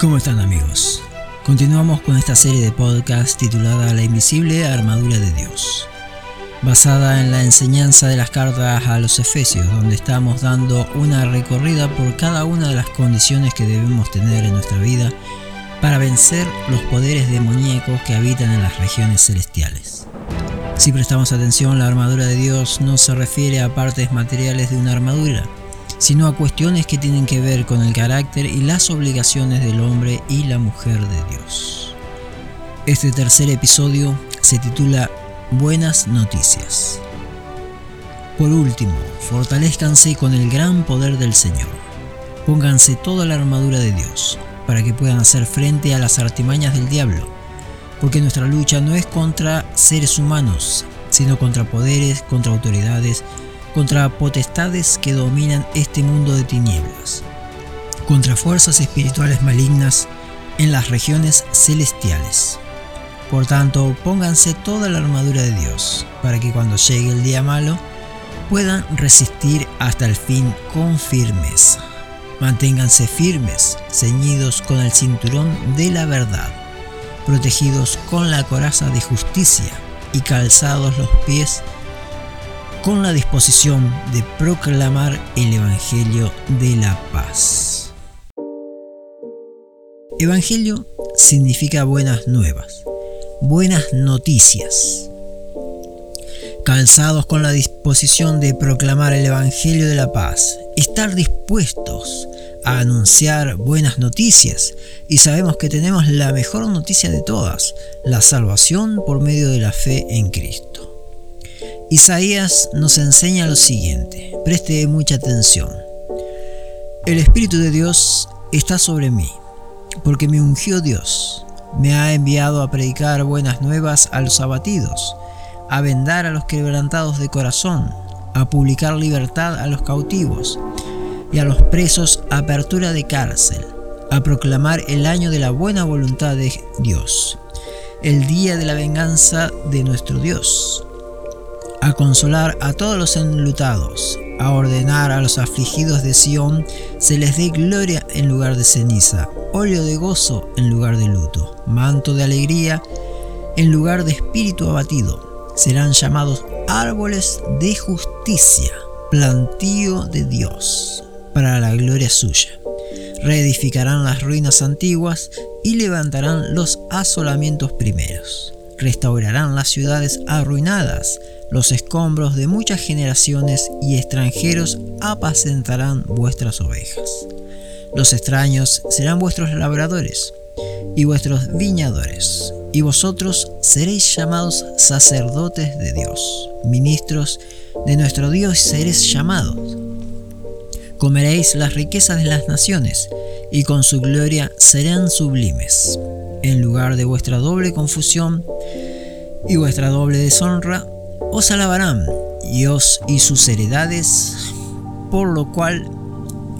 ¿Cómo están amigos? Continuamos con esta serie de podcast titulada La invisible armadura de Dios, basada en la enseñanza de las cartas a los Efesios, donde estamos dando una recorrida por cada una de las condiciones que debemos tener en nuestra vida para vencer los poderes demoníacos que habitan en las regiones celestiales. Si prestamos atención, la armadura de Dios no se refiere a partes materiales de una armadura, sino a cuestiones que tienen que ver con el carácter y las obligaciones del hombre y la mujer de Dios. Este tercer episodio se titula Buenas Noticias. Por último, fortalezcanse con el gran poder del Señor. Pónganse toda la armadura de Dios, para que puedan hacer frente a las artimañas del diablo, porque nuestra lucha no es contra seres humanos, sino contra poderes, contra autoridades, contra potestades que dominan este mundo de tinieblas, contra fuerzas espirituales malignas en las regiones celestiales. Por tanto, pónganse toda la armadura de Dios, para que cuando llegue el día malo, puedan resistir hasta el fin con firmeza. Manténganse firmes, ceñidos con el cinturón de la verdad, protegidos con la coraza de justicia y calzados los pies con la disposición de proclamar el Evangelio de la paz. Evangelio significa buenas nuevas, buenas noticias. Calzados con la disposición de proclamar el Evangelio de la paz, estar dispuestos a anunciar buenas noticias y sabemos que tenemos la mejor noticia de todas, la salvación por medio de la fe en Cristo. Isaías nos enseña lo siguiente, preste mucha atención. El Espíritu de Dios está sobre mí, porque me ungió Dios, me ha enviado a predicar buenas nuevas a los abatidos, a vendar a los quebrantados de corazón, a publicar libertad a los cautivos y a los presos apertura de cárcel, a proclamar el año de la buena voluntad de Dios, el día de la venganza de nuestro Dios a consolar a todos los enlutados, a ordenar a los afligidos de Sión se les dé gloria en lugar de ceniza, óleo de gozo en lugar de luto, manto de alegría en lugar de espíritu abatido. Serán llamados árboles de justicia, plantío de Dios, para la gloria suya. Reedificarán las ruinas antiguas y levantarán los asolamientos primeros. Restaurarán las ciudades arruinadas, los escombros de muchas generaciones y extranjeros apacentarán vuestras ovejas. Los extraños serán vuestros labradores y vuestros viñadores, y vosotros seréis llamados sacerdotes de Dios, ministros de nuestro Dios seréis llamados. Comeréis las riquezas de las naciones, y con su gloria serán sublimes. En lugar de vuestra doble confusión y vuestra doble deshonra, os alabarán, Dios y sus heredades, por lo cual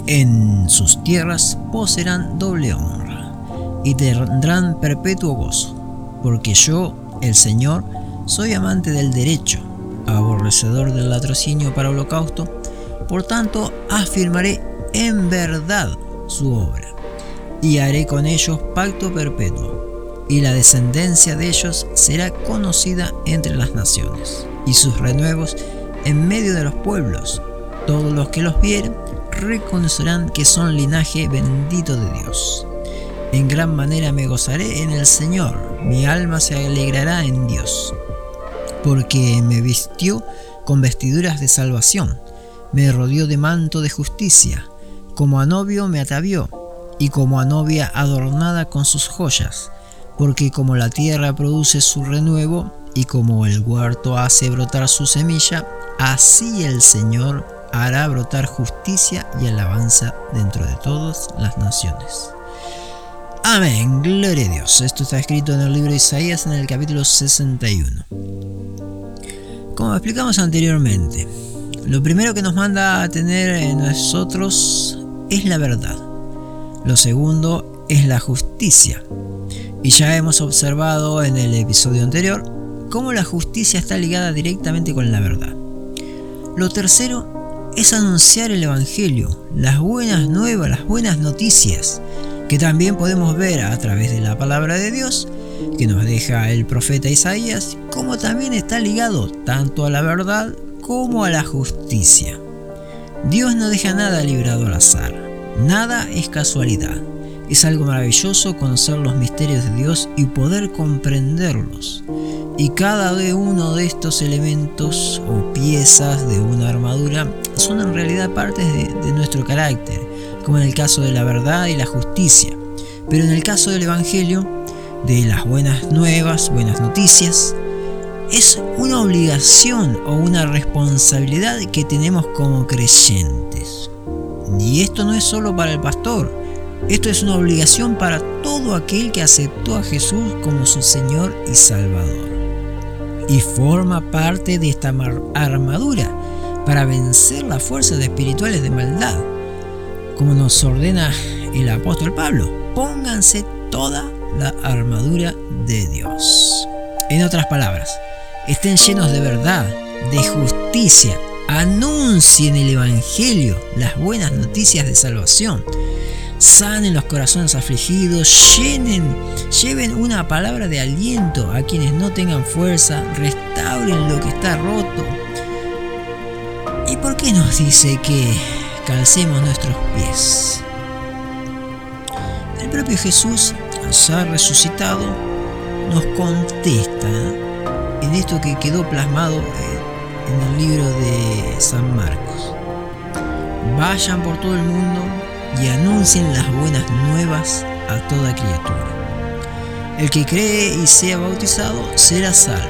en sus tierras poseerán doble honra y tendrán perpetuo gozo, porque yo, el Señor, soy amante del derecho, aborrecedor del latrocinio para holocausto, por tanto afirmaré en verdad su obra, y haré con ellos pacto perpetuo, y la descendencia de ellos será conocida entre las naciones y sus renuevos en medio de los pueblos. Todos los que los vieren reconocerán que son linaje bendito de Dios. En gran manera me gozaré en el Señor, mi alma se alegrará en Dios, porque me vistió con vestiduras de salvación, me rodeó de manto de justicia, como a novio me atavió, y como a novia adornada con sus joyas, porque como la tierra produce su renuevo, y como el huerto hace brotar su semilla, así el Señor hará brotar justicia y alabanza dentro de todas las naciones. Amén, gloria a Dios. Esto está escrito en el libro de Isaías en el capítulo 61. Como explicamos anteriormente, lo primero que nos manda a tener en nosotros es la verdad. Lo segundo es la justicia. Y ya hemos observado en el episodio anterior cómo la justicia está ligada directamente con la verdad. Lo tercero es anunciar el Evangelio, las buenas nuevas, las buenas noticias, que también podemos ver a través de la palabra de Dios que nos deja el profeta Isaías, como también está ligado tanto a la verdad como a la justicia. Dios no deja nada librado al azar, nada es casualidad. Es algo maravilloso conocer los misterios de Dios y poder comprenderlos. Y cada uno de estos elementos o piezas de una armadura son en realidad partes de, de nuestro carácter, como en el caso de la verdad y la justicia. Pero en el caso del Evangelio, de las buenas nuevas, buenas noticias, es una obligación o una responsabilidad que tenemos como creyentes. Y esto no es solo para el pastor, esto es una obligación para todo aquel que aceptó a Jesús como su Señor y Salvador. Y forma parte de esta armadura para vencer las fuerzas espirituales de maldad. Como nos ordena el apóstol Pablo, pónganse toda la armadura de Dios. En otras palabras, estén llenos de verdad, de justicia, anuncien el Evangelio, las buenas noticias de salvación, sanen los corazones afligidos, llenen, lleven una palabra de aliento a quienes no tengan fuerza, restauren lo que está roto. ¿Y por qué nos dice que calcemos nuestros pies? El propio Jesús, al ser resucitado, nos contesta en esto que quedó plasmado en el libro de San Marcos. Vayan por todo el mundo y anuncien las buenas nuevas a toda criatura. El que cree y sea bautizado será salvo,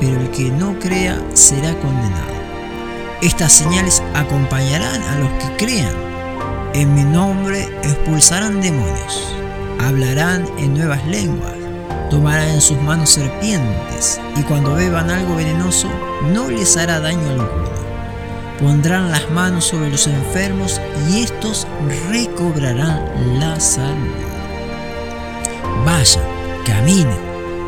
pero el que no crea será condenado. Estas señales acompañarán a los que crean. En mi nombre expulsarán demonios, hablarán en nuevas lenguas, tomarán en sus manos serpientes, y cuando beban algo venenoso no les hará daño alguno. Pondrán las manos sobre los enfermos y estos recobrarán la salud. Vayan, caminen,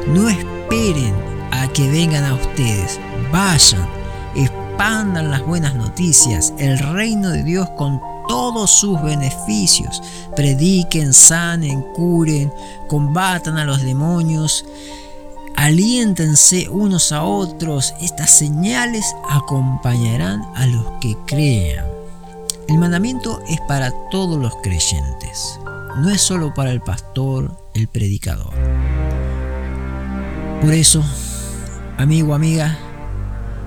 no esperen a que vengan a ustedes, vayan, expandan las buenas noticias, el reino de Dios con todos sus beneficios, prediquen, sanen, curen, combatan a los demonios, Aliéntense unos a otros, estas señales acompañarán a los que crean. El mandamiento es para todos los creyentes, no es solo para el pastor, el predicador. Por eso, amigo, amiga,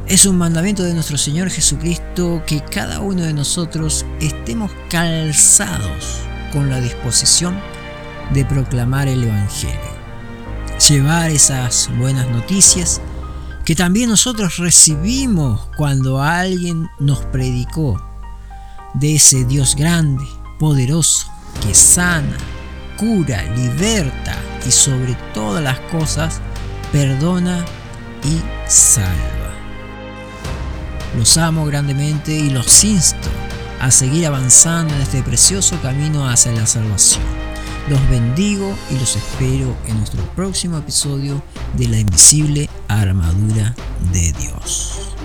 es un mandamiento de nuestro Señor Jesucristo que cada uno de nosotros estemos calzados con la disposición de proclamar el Evangelio llevar esas buenas noticias que también nosotros recibimos cuando alguien nos predicó de ese Dios grande, poderoso, que sana, cura, liberta y sobre todas las cosas perdona y salva. Los amo grandemente y los insto a seguir avanzando en este precioso camino hacia la salvación. Los bendigo y los espero en nuestro próximo episodio de la invisible armadura de Dios.